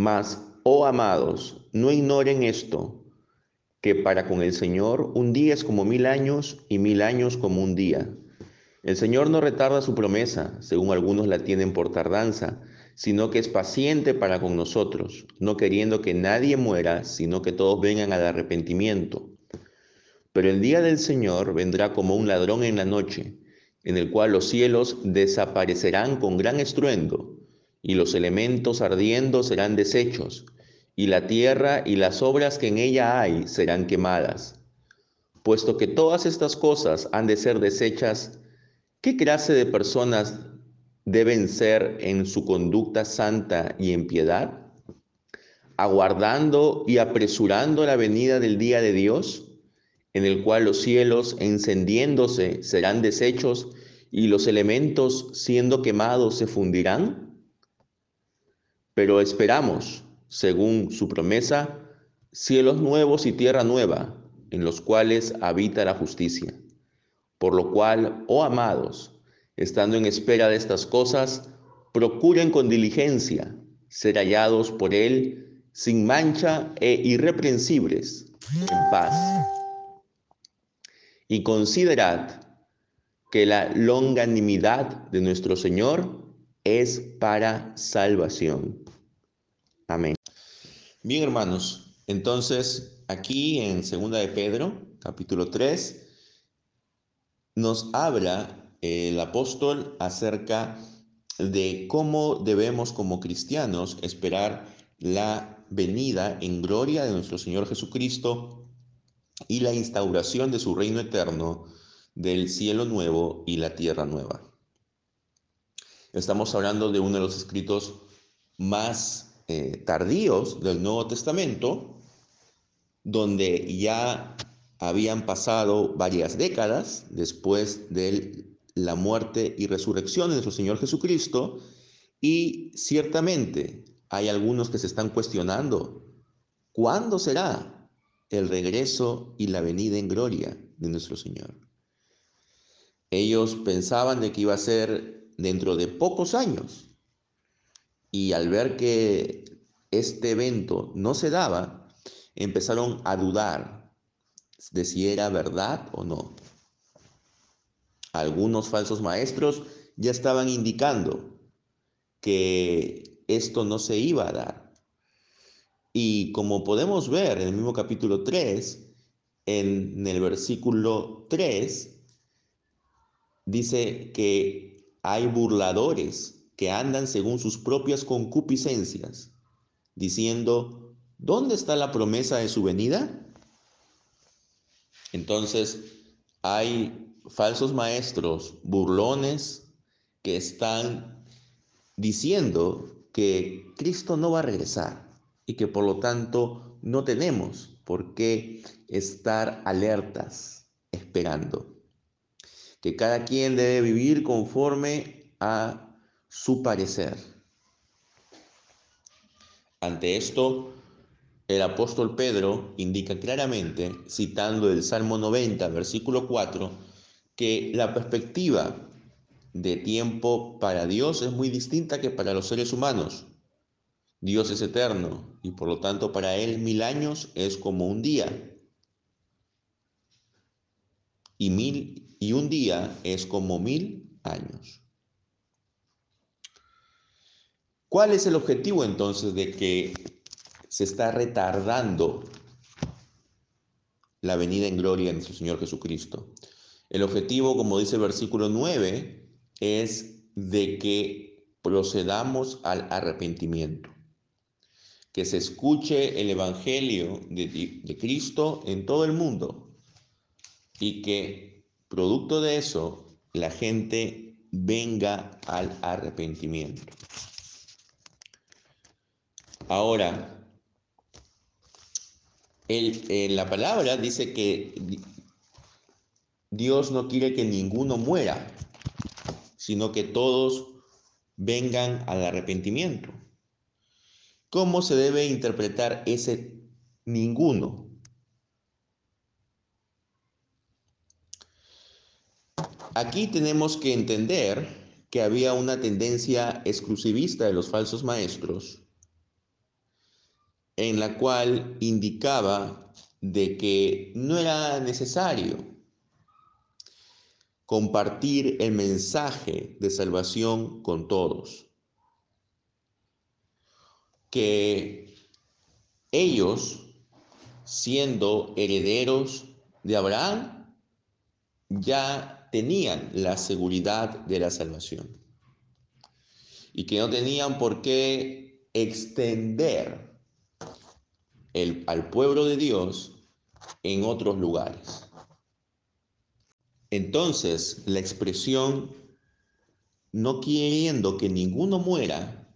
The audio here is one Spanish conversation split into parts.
Mas, oh amados, no ignoren esto, que para con el Señor un día es como mil años y mil años como un día. El Señor no retarda su promesa, según algunos la tienen por tardanza, sino que es paciente para con nosotros, no queriendo que nadie muera, sino que todos vengan al arrepentimiento. Pero el día del Señor vendrá como un ladrón en la noche, en el cual los cielos desaparecerán con gran estruendo, y los elementos ardiendo serán deshechos, y la tierra y las obras que en ella hay serán quemadas. Puesto que todas estas cosas han de ser deshechas, ¿qué clase de personas deben ser en su conducta santa y en piedad? Aguardando y apresurando la venida del día de Dios, en el cual los cielos encendiéndose serán deshechos y los elementos siendo quemados se fundirán? Pero esperamos, según su promesa, cielos nuevos y tierra nueva, en los cuales habita la justicia. Por lo cual, oh amados, estando en espera de estas cosas, procuren con diligencia ser hallados por Él sin mancha e irreprensibles, en paz. Y considerad que la longanimidad de nuestro Señor es para salvación. Amén. Bien, hermanos, entonces aquí en Segunda de Pedro, capítulo 3, nos habla el apóstol acerca de cómo debemos como cristianos esperar la venida en gloria de nuestro Señor Jesucristo y la instauración de su reino eterno del cielo nuevo y la tierra nueva. Estamos hablando de uno de los escritos más eh, tardíos del Nuevo Testamento, donde ya habían pasado varias décadas después de la muerte y resurrección de nuestro Señor Jesucristo, y ciertamente hay algunos que se están cuestionando, ¿cuándo será el regreso y la venida en gloria de nuestro Señor? Ellos pensaban de que iba a ser dentro de pocos años. Y al ver que este evento no se daba, empezaron a dudar de si era verdad o no. Algunos falsos maestros ya estaban indicando que esto no se iba a dar. Y como podemos ver en el mismo capítulo 3, en el versículo 3, dice que hay burladores que andan según sus propias concupiscencias, diciendo, ¿dónde está la promesa de su venida? Entonces, hay falsos maestros, burlones, que están diciendo que Cristo no va a regresar y que por lo tanto no tenemos por qué estar alertas esperando que cada quien debe vivir conforme a su parecer. Ante esto, el apóstol Pedro indica claramente, citando el Salmo 90, versículo 4, que la perspectiva de tiempo para Dios es muy distinta que para los seres humanos. Dios es eterno y por lo tanto para Él mil años es como un día. Y mil y un día es como mil años. ¿Cuál es el objetivo entonces de que se está retardando la venida en gloria de nuestro Señor Jesucristo? El objetivo, como dice el versículo 9, es de que procedamos al arrepentimiento, que se escuche el Evangelio de, de Cristo en todo el mundo y que Producto de eso, la gente venga al arrepentimiento. Ahora, en la palabra dice que Dios no quiere que ninguno muera, sino que todos vengan al arrepentimiento. ¿Cómo se debe interpretar ese ninguno? Aquí tenemos que entender que había una tendencia exclusivista de los falsos maestros en la cual indicaba de que no era necesario compartir el mensaje de salvación con todos. Que ellos, siendo herederos de Abraham, ya tenían la seguridad de la salvación. Y que no tenían por qué extender el, al pueblo de Dios en otros lugares. Entonces, la expresión no queriendo que ninguno muera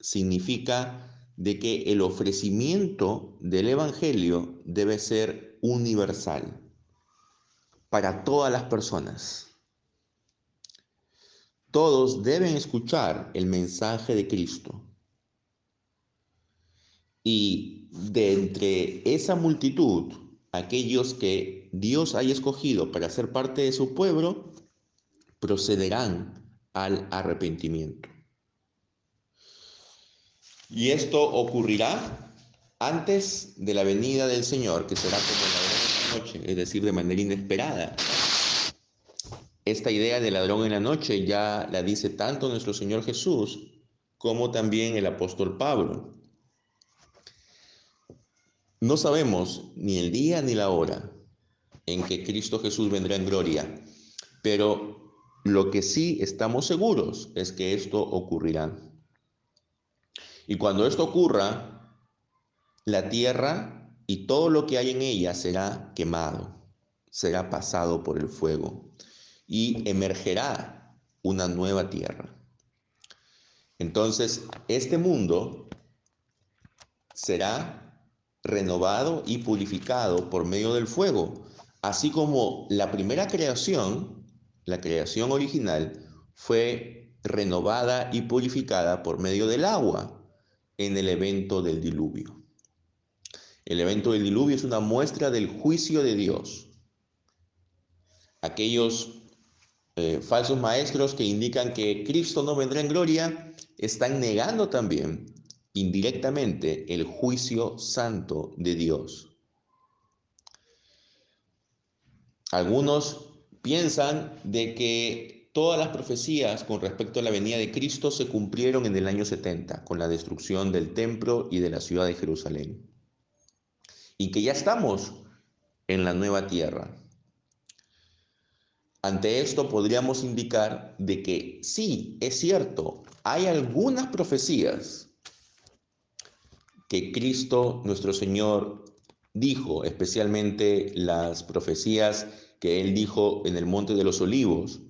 significa de que el ofrecimiento del Evangelio debe ser universal para todas las personas. Todos deben escuchar el mensaje de Cristo. Y de entre esa multitud, aquellos que Dios haya escogido para ser parte de su pueblo, procederán al arrepentimiento. Y esto ocurrirá antes de la venida del Señor, que será es decir, de manera inesperada. Esta idea de ladrón en la noche ya la dice tanto nuestro Señor Jesús como también el apóstol Pablo. No sabemos ni el día ni la hora en que Cristo Jesús vendrá en gloria, pero lo que sí estamos seguros es que esto ocurrirá. Y cuando esto ocurra, la tierra y todo lo que hay en ella será quemado, será pasado por el fuego y emergerá una nueva tierra. Entonces, este mundo será renovado y purificado por medio del fuego, así como la primera creación, la creación original, fue renovada y purificada por medio del agua en el evento del diluvio. El evento del diluvio es una muestra del juicio de Dios. Aquellos eh, falsos maestros que indican que Cristo no vendrá en gloria están negando también indirectamente el juicio santo de Dios. Algunos piensan de que todas las profecías con respecto a la venida de Cristo se cumplieron en el año 70 con la destrucción del templo y de la ciudad de Jerusalén. Y que ya estamos en la nueva tierra. Ante esto podríamos indicar de que sí, es cierto, hay algunas profecías que Cristo nuestro Señor dijo, especialmente las profecías que él dijo en el Monte de los Olivos,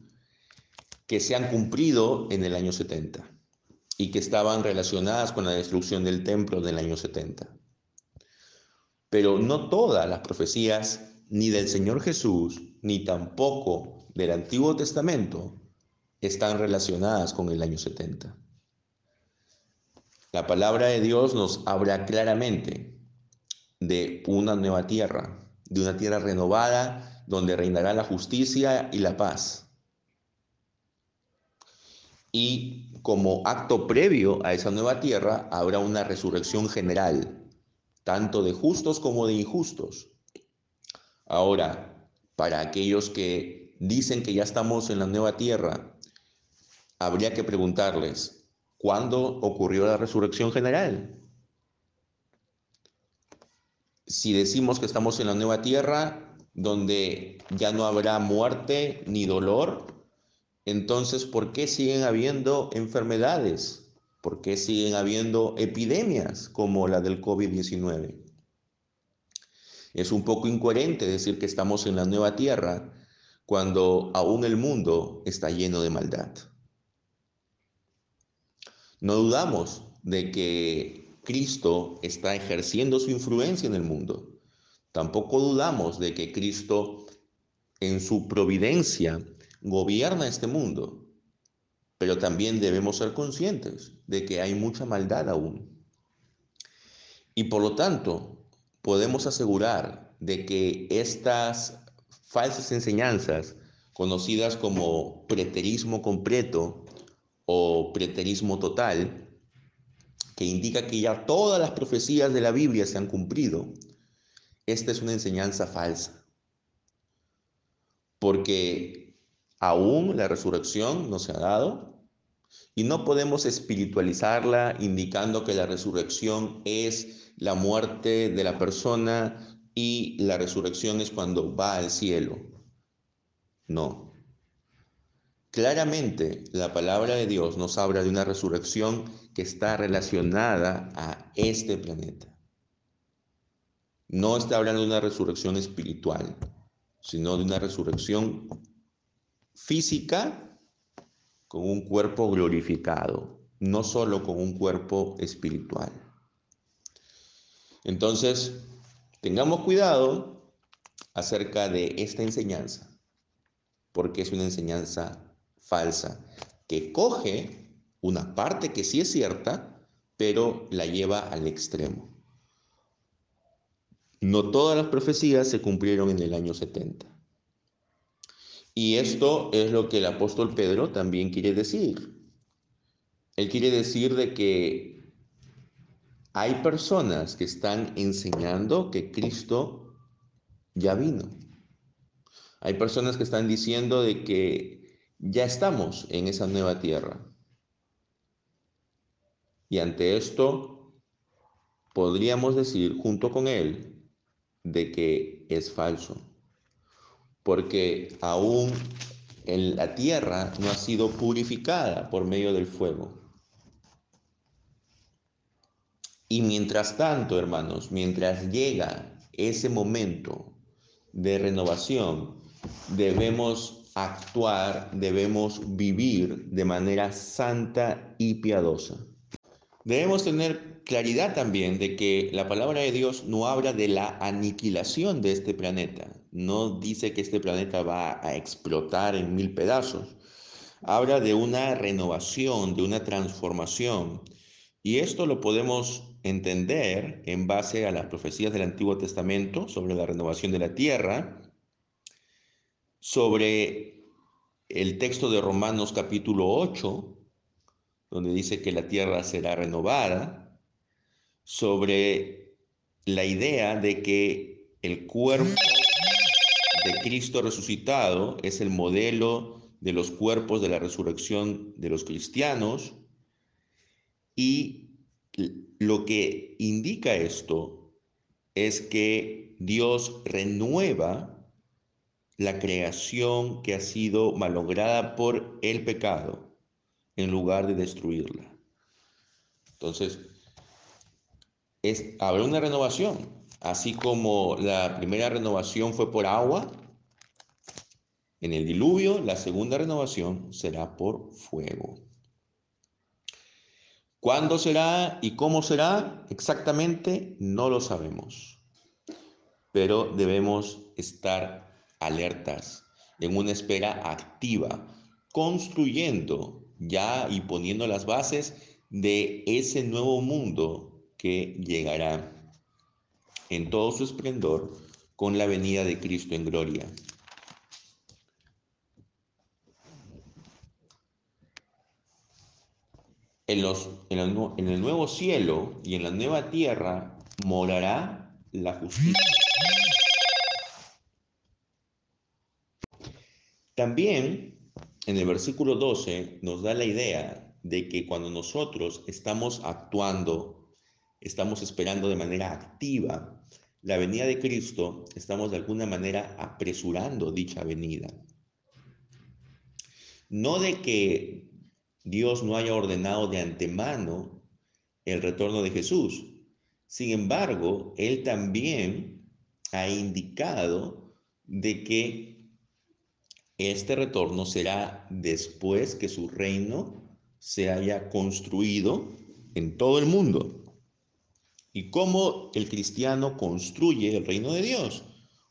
que se han cumplido en el año 70 y que estaban relacionadas con la destrucción del templo del año 70. Pero no todas las profecías, ni del Señor Jesús, ni tampoco del Antiguo Testamento, están relacionadas con el año 70. La palabra de Dios nos habla claramente de una nueva tierra, de una tierra renovada donde reinará la justicia y la paz. Y como acto previo a esa nueva tierra habrá una resurrección general, tanto de justos como de injustos. Ahora, para aquellos que dicen que ya estamos en la nueva tierra, habría que preguntarles, ¿Cuándo ocurrió la resurrección general? Si decimos que estamos en la nueva tierra, donde ya no habrá muerte ni dolor, entonces ¿por qué siguen habiendo enfermedades? ¿Por qué siguen habiendo epidemias como la del COVID-19? Es un poco incoherente decir que estamos en la nueva tierra cuando aún el mundo está lleno de maldad. No dudamos de que Cristo está ejerciendo su influencia en el mundo. Tampoco dudamos de que Cristo en su providencia gobierna este mundo. Pero también debemos ser conscientes de que hay mucha maldad aún. Y por lo tanto, podemos asegurar de que estas falsas enseñanzas, conocidas como preterismo completo, o preterismo total que indica que ya todas las profecías de la Biblia se han cumplido, esta es una enseñanza falsa. Porque aún la resurrección no se ha dado y no podemos espiritualizarla indicando que la resurrección es la muerte de la persona y la resurrección es cuando va al cielo. No. Claramente la palabra de Dios nos habla de una resurrección que está relacionada a este planeta. No está hablando de una resurrección espiritual, sino de una resurrección física con un cuerpo glorificado, no solo con un cuerpo espiritual. Entonces, tengamos cuidado acerca de esta enseñanza, porque es una enseñanza falsa que coge una parte que sí es cierta, pero la lleva al extremo. No todas las profecías se cumplieron en el año 70. Y esto es lo que el apóstol Pedro también quiere decir. Él quiere decir de que hay personas que están enseñando que Cristo ya vino. Hay personas que están diciendo de que ya estamos en esa nueva tierra. Y ante esto, podríamos decir junto con él de que es falso, porque aún en la tierra no ha sido purificada por medio del fuego. Y mientras tanto, hermanos, mientras llega ese momento de renovación, debemos actuar, debemos vivir de manera santa y piadosa. Debemos tener claridad también de que la palabra de Dios no habla de la aniquilación de este planeta. No dice que este planeta va a explotar en mil pedazos. Habla de una renovación, de una transformación. Y esto lo podemos entender en base a las profecías del Antiguo Testamento sobre la renovación de la tierra, sobre el texto de Romanos capítulo 8, donde dice que la tierra será renovada, sobre la idea de que el cuerpo de Cristo resucitado es el modelo de los cuerpos de la resurrección de los cristianos y lo que indica esto es que Dios renueva la creación que ha sido malograda por el pecado en lugar de destruirla. Entonces, es, habrá una renovación, así como la primera renovación fue por agua, en el diluvio, la segunda renovación será por fuego. ¿Cuándo será y cómo será? Exactamente no lo sabemos, pero debemos estar alertas, en una espera activa, construyendo ya y poniendo las bases de ese nuevo mundo que llegará en todo su esplendor con la venida de Cristo en gloria. En, los, en, el, en el nuevo cielo y en la nueva tierra morará la justicia. También en el versículo 12 nos da la idea de que cuando nosotros estamos actuando, estamos esperando de manera activa la venida de Cristo, estamos de alguna manera apresurando dicha venida. No de que Dios no haya ordenado de antemano el retorno de Jesús. Sin embargo, Él también ha indicado de que este retorno será después que su reino se haya construido en todo el mundo. ¿Y cómo el cristiano construye el reino de Dios?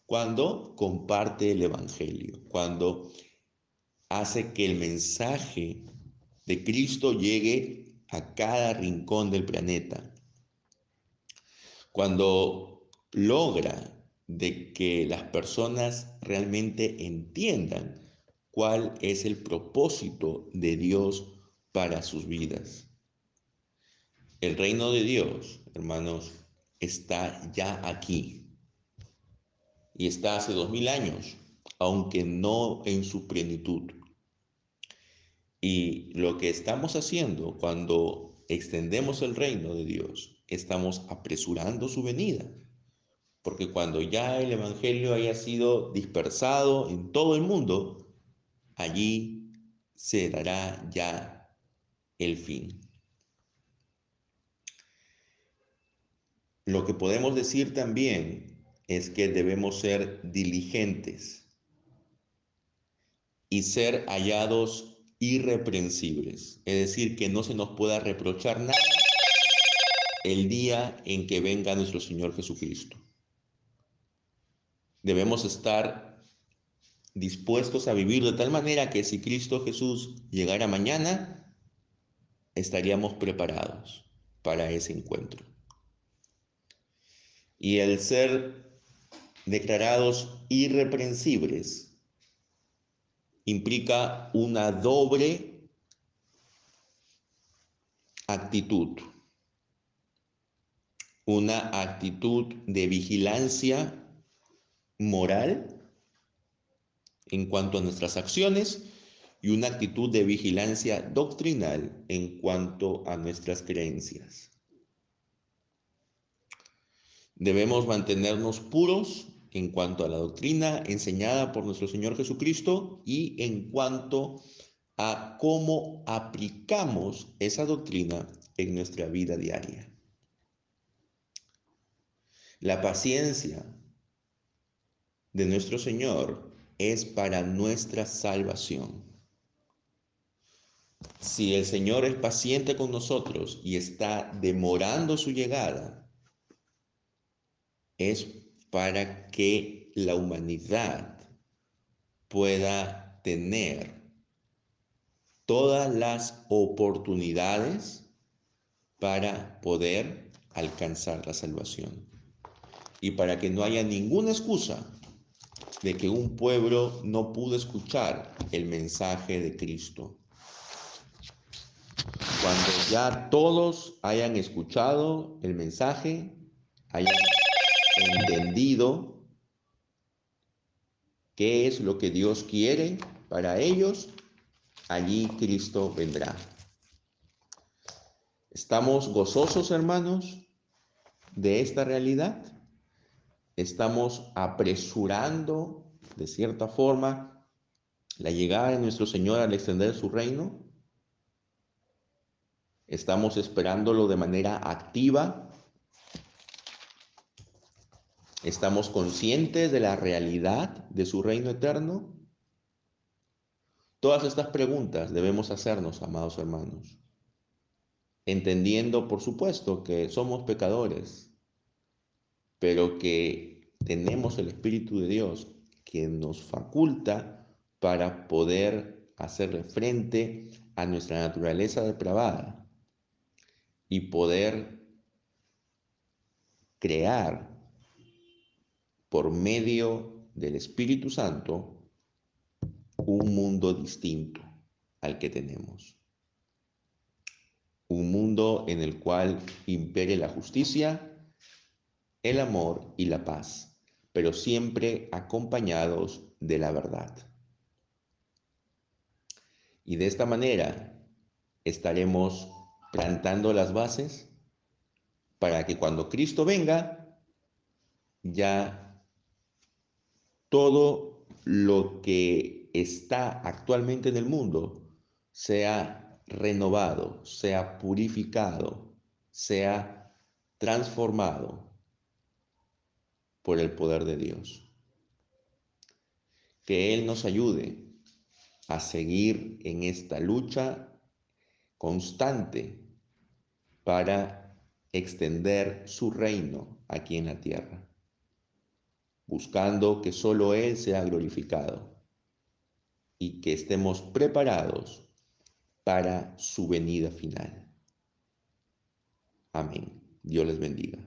Cuando comparte el Evangelio, cuando hace que el mensaje de Cristo llegue a cada rincón del planeta. Cuando logra de que las personas realmente entiendan cuál es el propósito de Dios para sus vidas. El reino de Dios, hermanos, está ya aquí. Y está hace dos mil años, aunque no en su plenitud. Y lo que estamos haciendo cuando extendemos el reino de Dios, estamos apresurando su venida. Porque cuando ya el Evangelio haya sido dispersado en todo el mundo, allí se dará ya el fin. Lo que podemos decir también es que debemos ser diligentes y ser hallados irreprensibles, es decir, que no se nos pueda reprochar nada el día en que venga nuestro Señor Jesucristo. Debemos estar dispuestos a vivir de tal manera que si Cristo Jesús llegara mañana, estaríamos preparados para ese encuentro. Y el ser declarados irreprensibles implica una doble actitud, una actitud de vigilancia moral en cuanto a nuestras acciones y una actitud de vigilancia doctrinal en cuanto a nuestras creencias. Debemos mantenernos puros en cuanto a la doctrina enseñada por nuestro Señor Jesucristo y en cuanto a cómo aplicamos esa doctrina en nuestra vida diaria. La paciencia de nuestro Señor es para nuestra salvación. Si el Señor es paciente con nosotros y está demorando su llegada, es para que la humanidad pueda tener todas las oportunidades para poder alcanzar la salvación. Y para que no haya ninguna excusa de que un pueblo no pudo escuchar el mensaje de Cristo. Cuando ya todos hayan escuchado el mensaje, hayan entendido qué es lo que Dios quiere para ellos, allí Cristo vendrá. ¿Estamos gozosos, hermanos, de esta realidad? ¿Estamos apresurando, de cierta forma, la llegada de nuestro Señor al extender su reino? ¿Estamos esperándolo de manera activa ¿Estamos conscientes de la realidad de su reino eterno? Todas estas preguntas debemos hacernos, amados hermanos, entendiendo, por supuesto, que somos pecadores, pero que tenemos el Espíritu de Dios que nos faculta para poder hacerle frente a nuestra naturaleza depravada y poder crear por medio del Espíritu Santo un mundo distinto al que tenemos. Un mundo en el cual impere la justicia, el amor y la paz, pero siempre acompañados de la verdad. Y de esta manera estaremos plantando las bases para que cuando Cristo venga, ya todo lo que está actualmente en el mundo sea renovado, sea purificado, sea transformado por el poder de Dios. Que Él nos ayude a seguir en esta lucha constante para extender su reino aquí en la tierra buscando que solo Él sea glorificado y que estemos preparados para su venida final. Amén. Dios les bendiga.